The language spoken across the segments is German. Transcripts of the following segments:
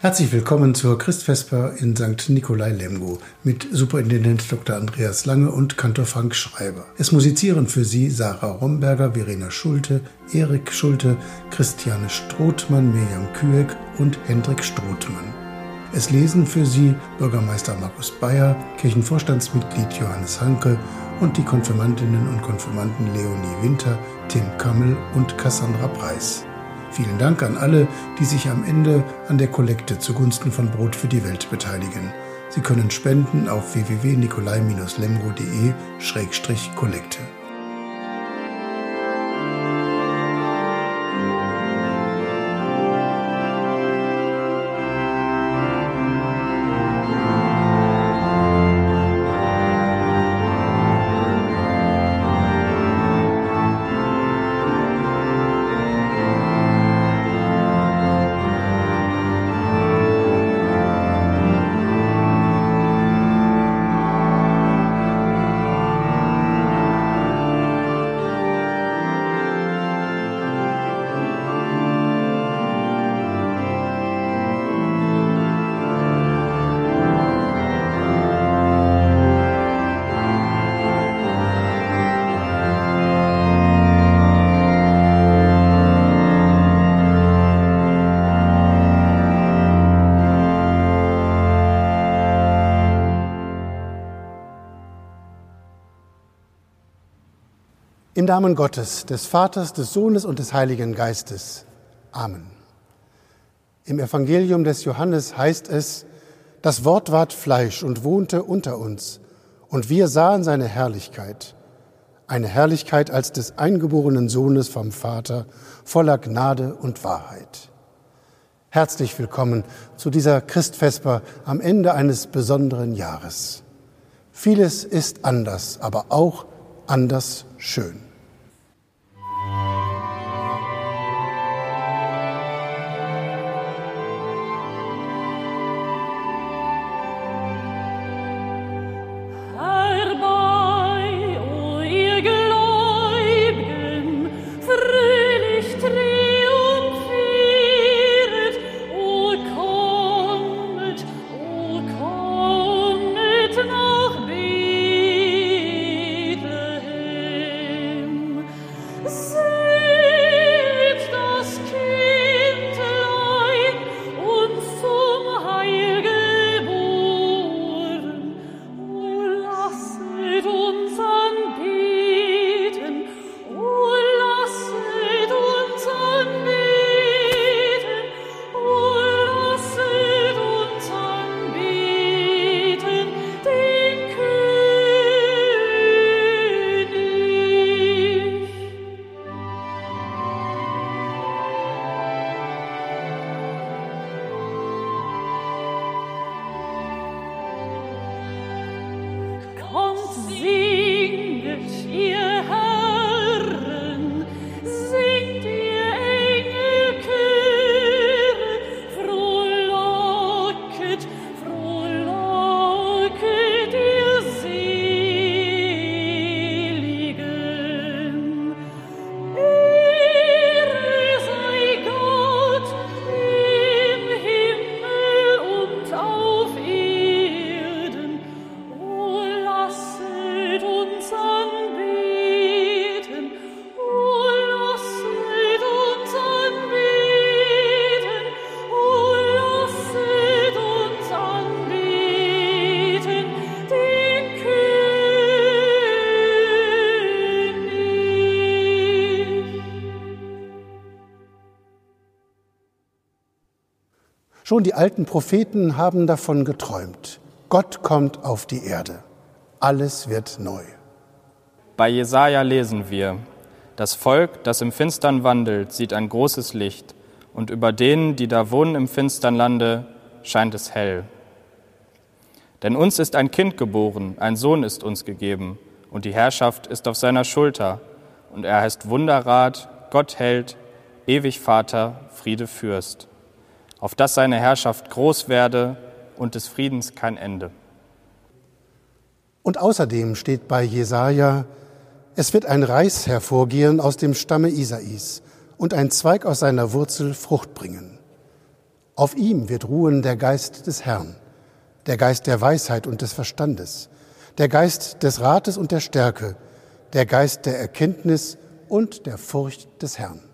Herzlich willkommen zur Christvesper in St. Nikolai Lemgo mit Superintendent Dr. Andreas Lange und Kantor Frank Schreiber. Es musizieren für Sie Sarah Romberger, Verena Schulte, Erik Schulte, Christiane Strothmann, Mirjam Küeck und Hendrik Strothmann. Es lesen für Sie Bürgermeister Markus Bayer, Kirchenvorstandsmitglied Johannes Hanke und die Konfirmandinnen und Konfirmanden Leonie Winter, Tim Kammel und Cassandra Preis. Vielen Dank an alle, die sich am Ende an der Kollekte zugunsten von Brot für die Welt beteiligen. Sie können spenden auf www.nikolai-lemgo.de-kollekte. Namen Gottes, des Vaters, des Sohnes und des Heiligen Geistes. Amen. Im Evangelium des Johannes heißt es, das Wort ward Fleisch und wohnte unter uns, und wir sahen seine Herrlichkeit, eine Herrlichkeit als des eingeborenen Sohnes vom Vater, voller Gnade und Wahrheit. Herzlich willkommen zu dieser Christvesper am Ende eines besonderen Jahres. Vieles ist anders, aber auch anders schön. Ihr Schon die alten Propheten haben davon geträumt. Gott kommt auf die Erde. Alles wird neu. Bei Jesaja lesen wir: Das Volk, das im Finstern wandelt, sieht ein großes Licht, und über denen, die da wohnen im finstern Lande, scheint es hell. Denn uns ist ein Kind geboren, ein Sohn ist uns gegeben, und die Herrschaft ist auf seiner Schulter, und er heißt Wunderrat, Gott hält, ewig Vater, Friede Fürst auf dass seine Herrschaft groß werde und des Friedens kein Ende. Und außerdem steht bei Jesaja, es wird ein Reis hervorgehen aus dem Stamme Isais und ein Zweig aus seiner Wurzel Frucht bringen. Auf ihm wird ruhen der Geist des Herrn, der Geist der Weisheit und des Verstandes, der Geist des Rates und der Stärke, der Geist der Erkenntnis und der Furcht des Herrn.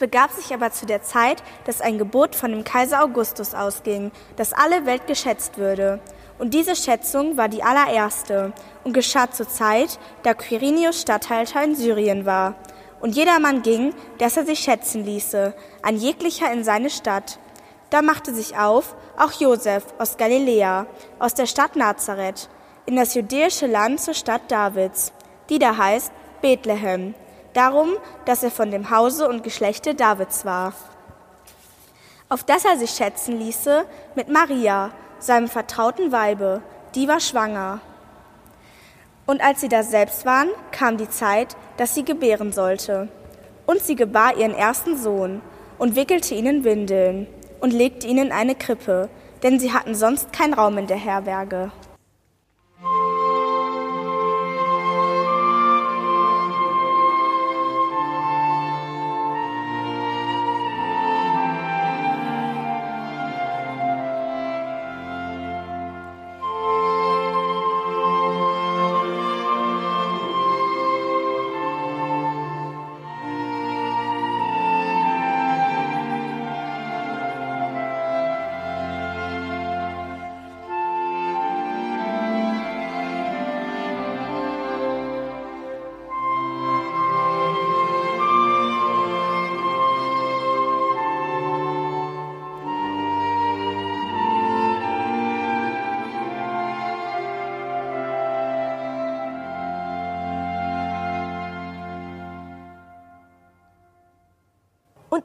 Begab sich aber zu der Zeit, dass ein Gebot von dem Kaiser Augustus ausging, dass alle Welt geschätzt würde. Und diese Schätzung war die allererste und geschah zur Zeit, da Quirinius Statthalter in Syrien war. Und jedermann ging, dass er sich schätzen ließe, ein jeglicher in seine Stadt. Da machte sich auf auch Josef aus Galiläa, aus der Stadt Nazareth, in das judäische Land zur Stadt Davids, die da heißt Bethlehem, darum, dass er von dem Hause und Geschlechte Davids war, auf das er sich schätzen ließe mit Maria, seinem vertrauten Weibe, die war schwanger. Und als sie da selbst waren, kam die Zeit, dass sie gebären sollte. Und sie gebar ihren ersten Sohn und wickelte ihn in Windeln und legte ihn in eine Krippe, denn sie hatten sonst keinen Raum in der Herberge.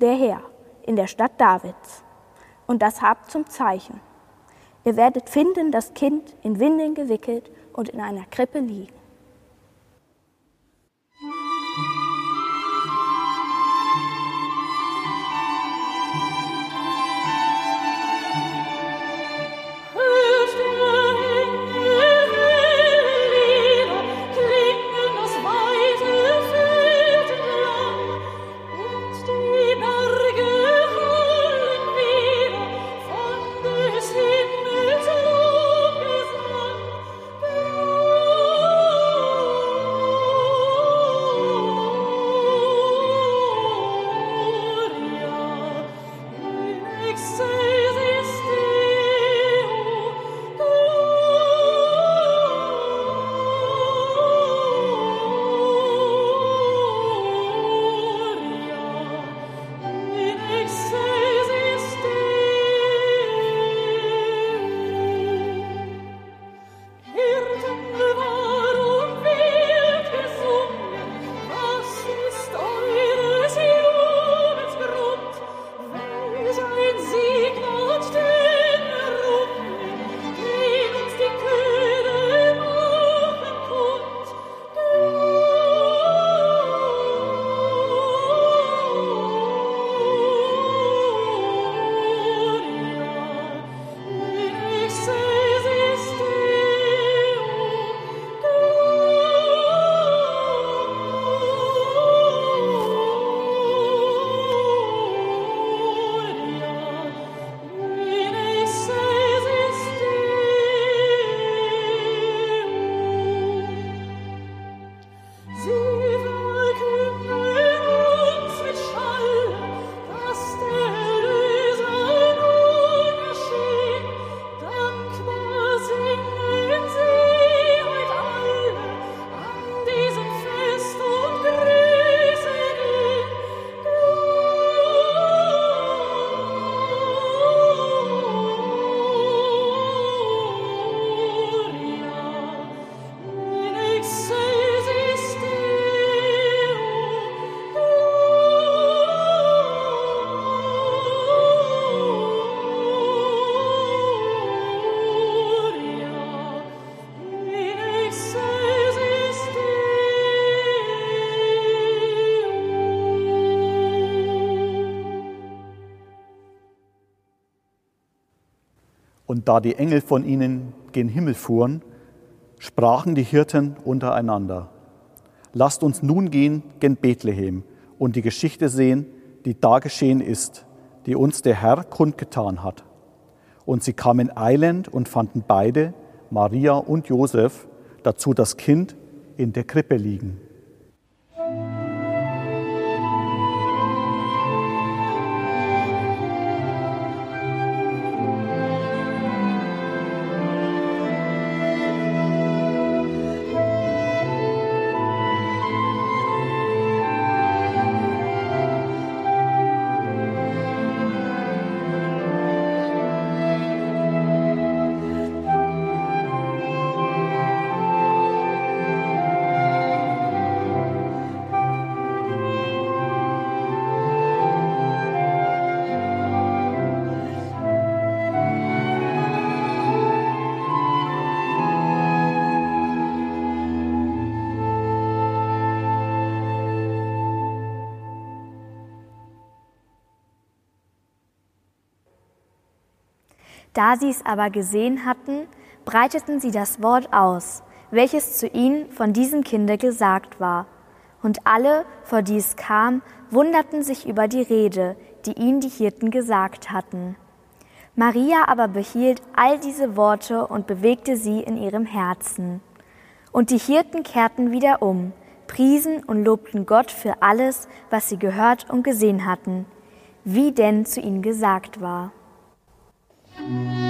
der Herr, in der Stadt Davids. Und das habt zum Zeichen. Ihr werdet finden das Kind in Windeln gewickelt und in einer Krippe liegen. Da die Engel von ihnen gen Himmel fuhren, sprachen die Hirten untereinander, lasst uns nun gehen gen Bethlehem und die Geschichte sehen, die da geschehen ist, die uns der Herr kundgetan hat. Und sie kamen eilend und fanden beide, Maria und Josef, dazu das Kind in der Krippe liegen. Da sie es aber gesehen hatten, breiteten sie das Wort aus, welches zu ihnen von diesem Kinde gesagt war. Und alle, vor die es kam, wunderten sich über die Rede, die ihnen die Hirten gesagt hatten. Maria aber behielt all diese Worte und bewegte sie in ihrem Herzen. Und die Hirten kehrten wieder um, priesen und lobten Gott für alles, was sie gehört und gesehen hatten, wie denn zu ihnen gesagt war. Thank you.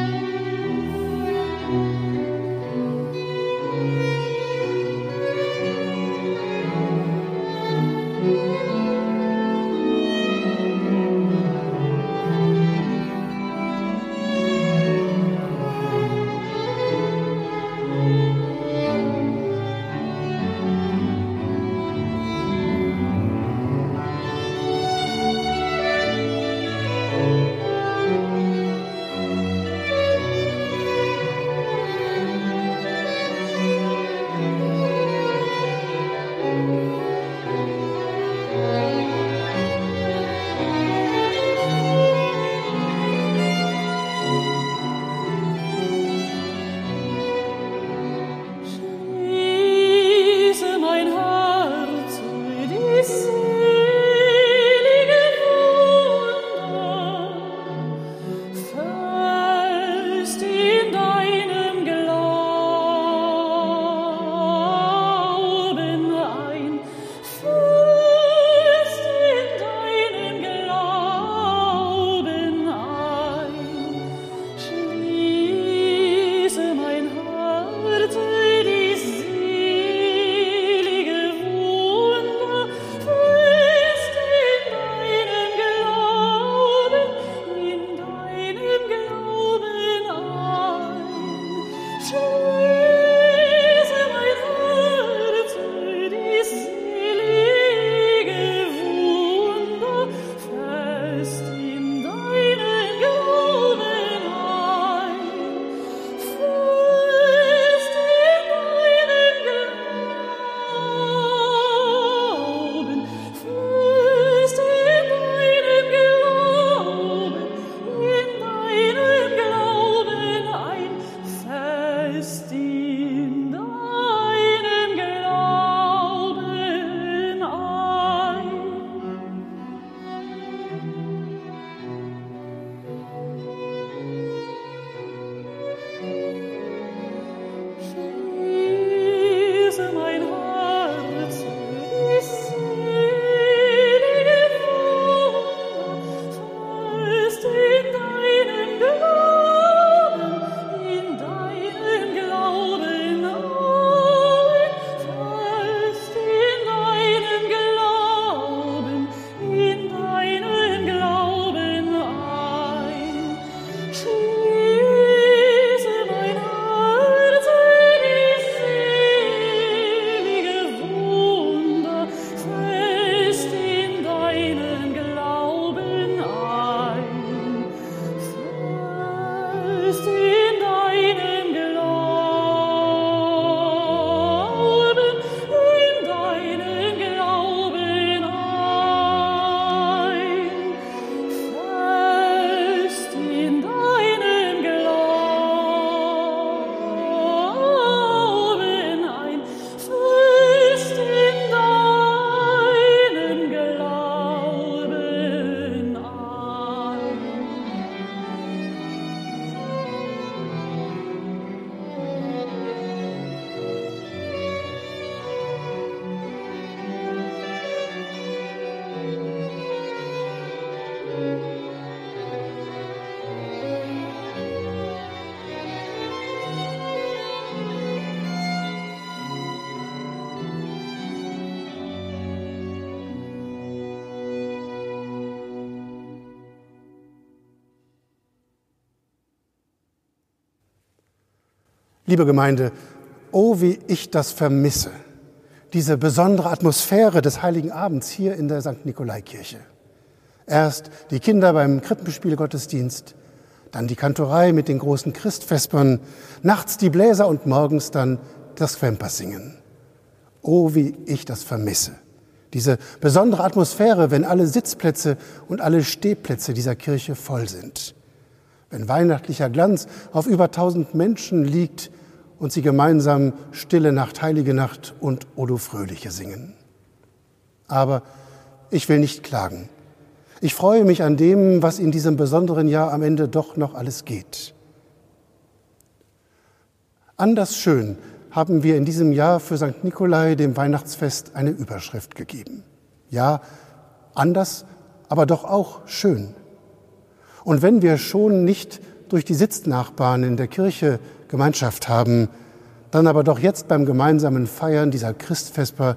Liebe Gemeinde, oh wie ich das vermisse, diese besondere Atmosphäre des heiligen Abends hier in der St. Nikolaikirche. Erst die Kinder beim Krippenspielgottesdienst, dann die Kantorei mit den großen Christvespern, nachts die Bläser und morgens dann das Quempersingen. Oh, wie ich das vermisse. Diese besondere Atmosphäre, wenn alle Sitzplätze und alle Stehplätze dieser Kirche voll sind. Wenn weihnachtlicher Glanz auf über tausend Menschen liegt und sie gemeinsam Stille Nacht, Heilige Nacht und Odo Fröhliche singen. Aber ich will nicht klagen. Ich freue mich an dem, was in diesem besonderen Jahr am Ende doch noch alles geht. Anders schön haben wir in diesem Jahr für St. Nikolai, dem Weihnachtsfest, eine Überschrift gegeben. Ja, anders, aber doch auch schön. Und wenn wir schon nicht durch die Sitznachbarn in der Kirche Gemeinschaft haben, dann aber doch jetzt beim gemeinsamen Feiern dieser Christfesper,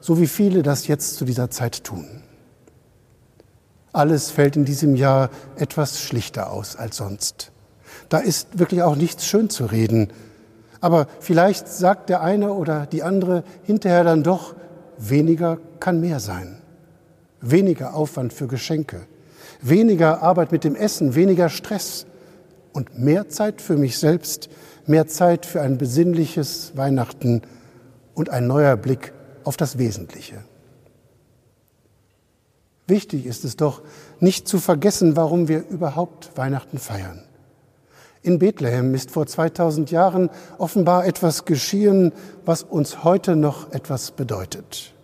so wie viele das jetzt zu dieser Zeit tun. Alles fällt in diesem Jahr etwas schlichter aus als sonst. Da ist wirklich auch nichts schön zu reden. Aber vielleicht sagt der eine oder die andere hinterher dann doch, weniger kann mehr sein. Weniger Aufwand für Geschenke, weniger Arbeit mit dem Essen, weniger Stress und mehr Zeit für mich selbst, mehr Zeit für ein besinnliches Weihnachten und ein neuer Blick auf das Wesentliche. Wichtig ist es doch, nicht zu vergessen, warum wir überhaupt Weihnachten feiern. In Bethlehem ist vor 2000 Jahren offenbar etwas geschehen, was uns heute noch etwas bedeutet.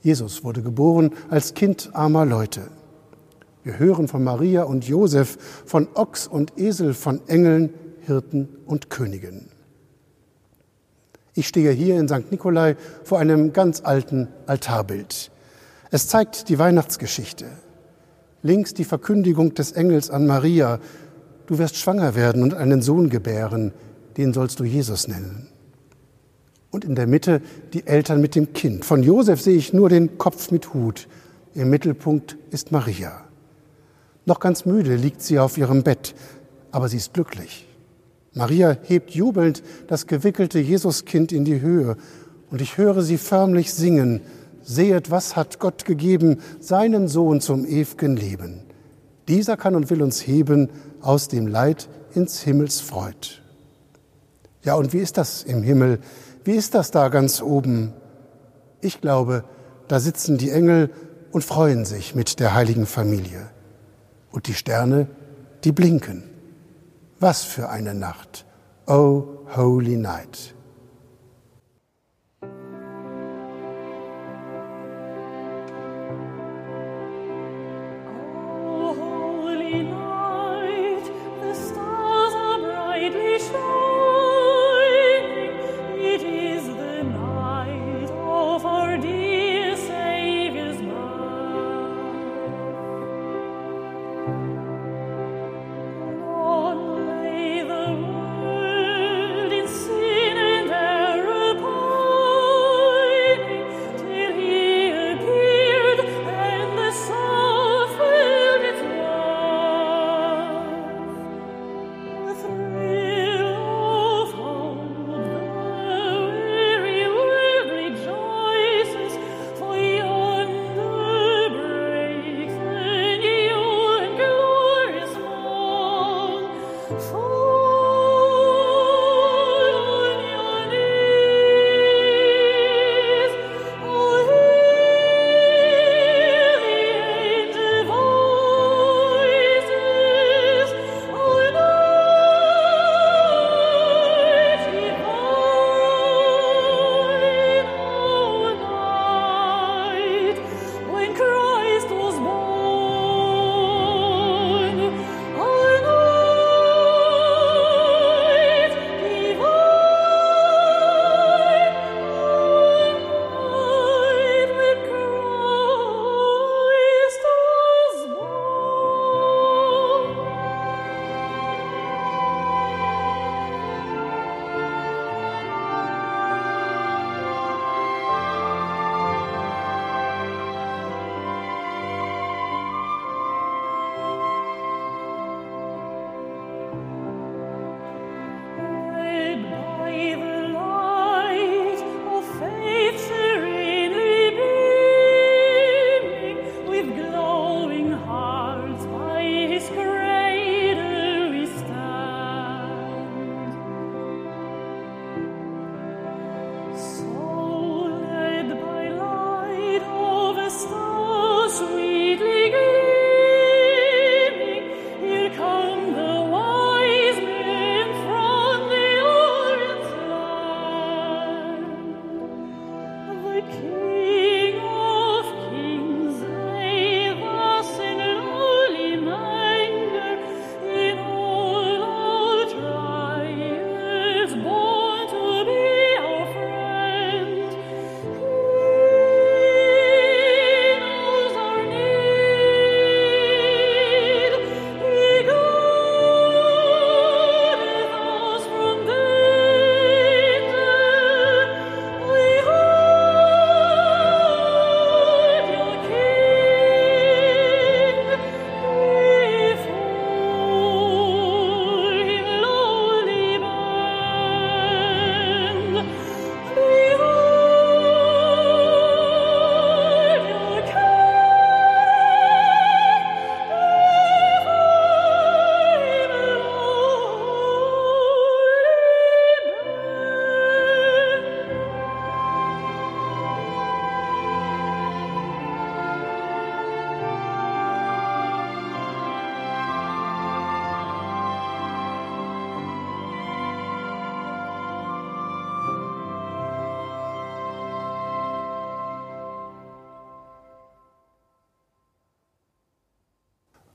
Jesus wurde geboren als Kind armer Leute. Wir hören von Maria und Josef, von Ochs und Esel, von Engeln, Hirten und Königen. Ich stehe hier in St. Nikolai vor einem ganz alten Altarbild. Es zeigt die Weihnachtsgeschichte. Links die Verkündigung des Engels an Maria. Du wirst schwanger werden und einen Sohn gebären, den sollst du Jesus nennen. Und in der Mitte die Eltern mit dem Kind. Von Josef sehe ich nur den Kopf mit Hut. Im Mittelpunkt ist Maria. Noch ganz müde liegt sie auf ihrem Bett, aber sie ist glücklich. Maria hebt jubelnd das gewickelte Jesuskind in die Höhe und ich höre sie förmlich singen, Sehet, was hat Gott gegeben, seinen Sohn zum ewigen Leben. Dieser kann und will uns heben aus dem Leid ins Himmels Freud. Ja, und wie ist das im Himmel? Wie ist das da ganz oben? Ich glaube, da sitzen die Engel und freuen sich mit der heiligen Familie. Und die Sterne, die blinken. Was für eine Nacht. Oh, holy night.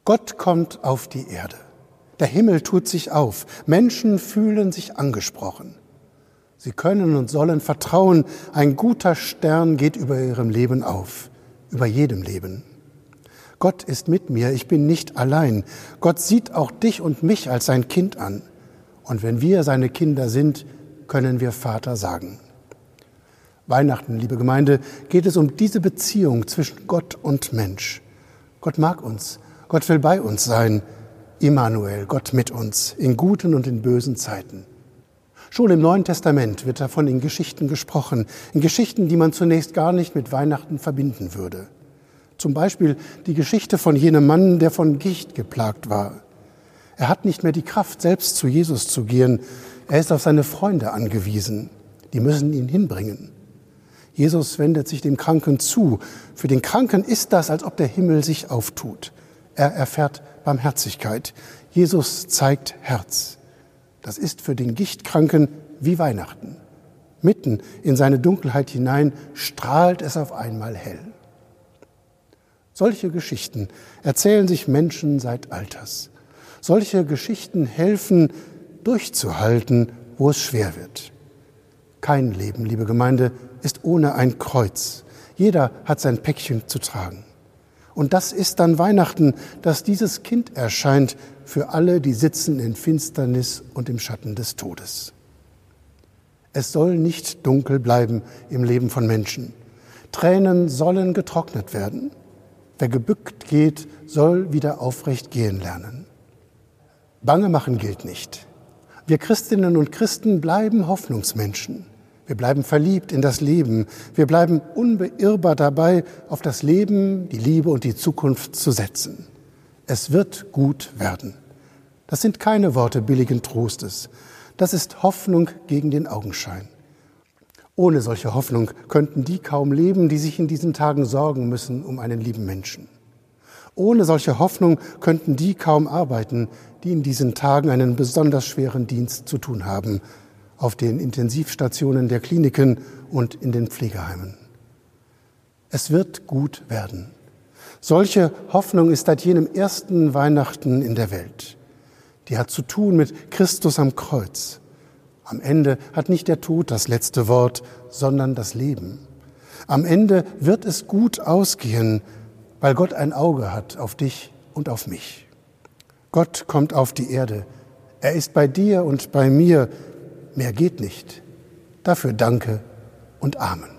Gott kommt auf die Erde. Der Himmel tut sich auf. Menschen fühlen sich angesprochen. Sie können und sollen vertrauen, ein guter Stern geht über ihrem Leben auf, über jedem Leben. Gott ist mit mir, ich bin nicht allein. Gott sieht auch dich und mich als sein Kind an. Und wenn wir seine Kinder sind, können wir Vater sagen. Weihnachten, liebe Gemeinde, geht es um diese Beziehung zwischen Gott und Mensch. Gott mag uns, Gott will bei uns sein. Immanuel, Gott mit uns, in guten und in bösen Zeiten. Schon im Neuen Testament wird davon in Geschichten gesprochen, in Geschichten, die man zunächst gar nicht mit Weihnachten verbinden würde. Zum Beispiel die Geschichte von jenem Mann, der von Gicht geplagt war. Er hat nicht mehr die Kraft, selbst zu Jesus zu gehen. Er ist auf seine Freunde angewiesen. Die müssen ihn hinbringen. Jesus wendet sich dem Kranken zu. Für den Kranken ist das, als ob der Himmel sich auftut. Er erfährt Barmherzigkeit. Jesus zeigt Herz. Das ist für den Gichtkranken wie Weihnachten. Mitten in seine Dunkelheit hinein strahlt es auf einmal hell. Solche Geschichten erzählen sich Menschen seit Alters. Solche Geschichten helfen, durchzuhalten, wo es schwer wird. Kein Leben, liebe Gemeinde, ist ohne ein Kreuz. Jeder hat sein Päckchen zu tragen. Und das ist dann Weihnachten, dass dieses Kind erscheint für alle, die sitzen in Finsternis und im Schatten des Todes. Es soll nicht dunkel bleiben im Leben von Menschen. Tränen sollen getrocknet werden. Wer gebückt geht, soll wieder aufrecht gehen lernen. Bange machen gilt nicht. Wir Christinnen und Christen bleiben Hoffnungsmenschen. Wir bleiben verliebt in das Leben. Wir bleiben unbeirrbar dabei, auf das Leben, die Liebe und die Zukunft zu setzen. Es wird gut werden. Das sind keine Worte billigen Trostes. Das ist Hoffnung gegen den Augenschein. Ohne solche Hoffnung könnten die kaum leben, die sich in diesen Tagen sorgen müssen um einen lieben Menschen. Ohne solche Hoffnung könnten die kaum arbeiten, die in diesen Tagen einen besonders schweren Dienst zu tun haben, auf den Intensivstationen der Kliniken und in den Pflegeheimen. Es wird gut werden. Solche Hoffnung ist seit jenem ersten Weihnachten in der Welt. Die hat zu tun mit Christus am Kreuz. Am Ende hat nicht der Tod das letzte Wort, sondern das Leben. Am Ende wird es gut ausgehen, weil Gott ein Auge hat auf dich und auf mich. Gott kommt auf die Erde. Er ist bei dir und bei mir. Mehr geht nicht. Dafür danke und Amen.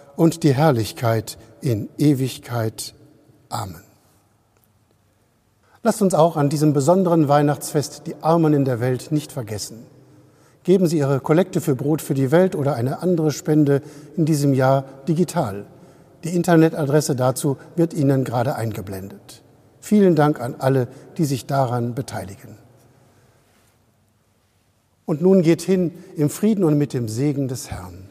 und die Herrlichkeit in Ewigkeit. Amen. Lasst uns auch an diesem besonderen Weihnachtsfest die Armen in der Welt nicht vergessen. Geben Sie Ihre Kollekte für Brot für die Welt oder eine andere Spende in diesem Jahr digital. Die Internetadresse dazu wird Ihnen gerade eingeblendet. Vielen Dank an alle, die sich daran beteiligen. Und nun geht hin im Frieden und mit dem Segen des Herrn.